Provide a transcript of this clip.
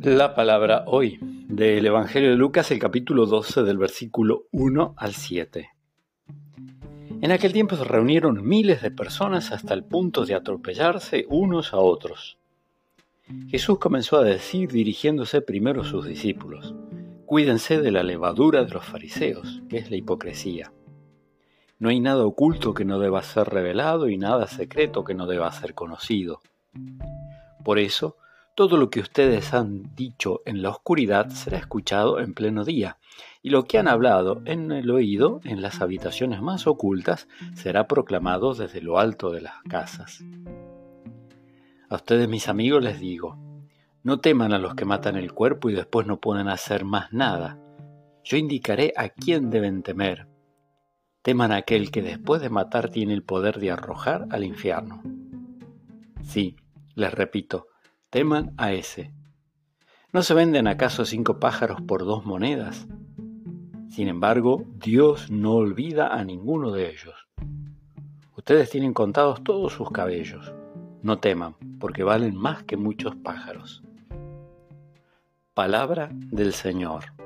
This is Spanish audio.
La palabra hoy del Evangelio de Lucas, el capítulo 12 del versículo 1 al 7. En aquel tiempo se reunieron miles de personas hasta el punto de atropellarse unos a otros. Jesús comenzó a decir, dirigiéndose primero a sus discípulos, Cuídense de la levadura de los fariseos, que es la hipocresía. No hay nada oculto que no deba ser revelado y nada secreto que no deba ser conocido. Por eso, todo lo que ustedes han dicho en la oscuridad será escuchado en pleno día, y lo que han hablado en el oído, en las habitaciones más ocultas, será proclamado desde lo alto de las casas. A ustedes, mis amigos, les digo, no teman a los que matan el cuerpo y después no pueden hacer más nada. Yo indicaré a quién deben temer. Teman a aquel que después de matar tiene el poder de arrojar al infierno. Sí, les repito, teman a ese. ¿No se venden acaso cinco pájaros por dos monedas? Sin embargo, Dios no olvida a ninguno de ellos. Ustedes tienen contados todos sus cabellos. No teman, porque valen más que muchos pájaros. Palabra del Señor.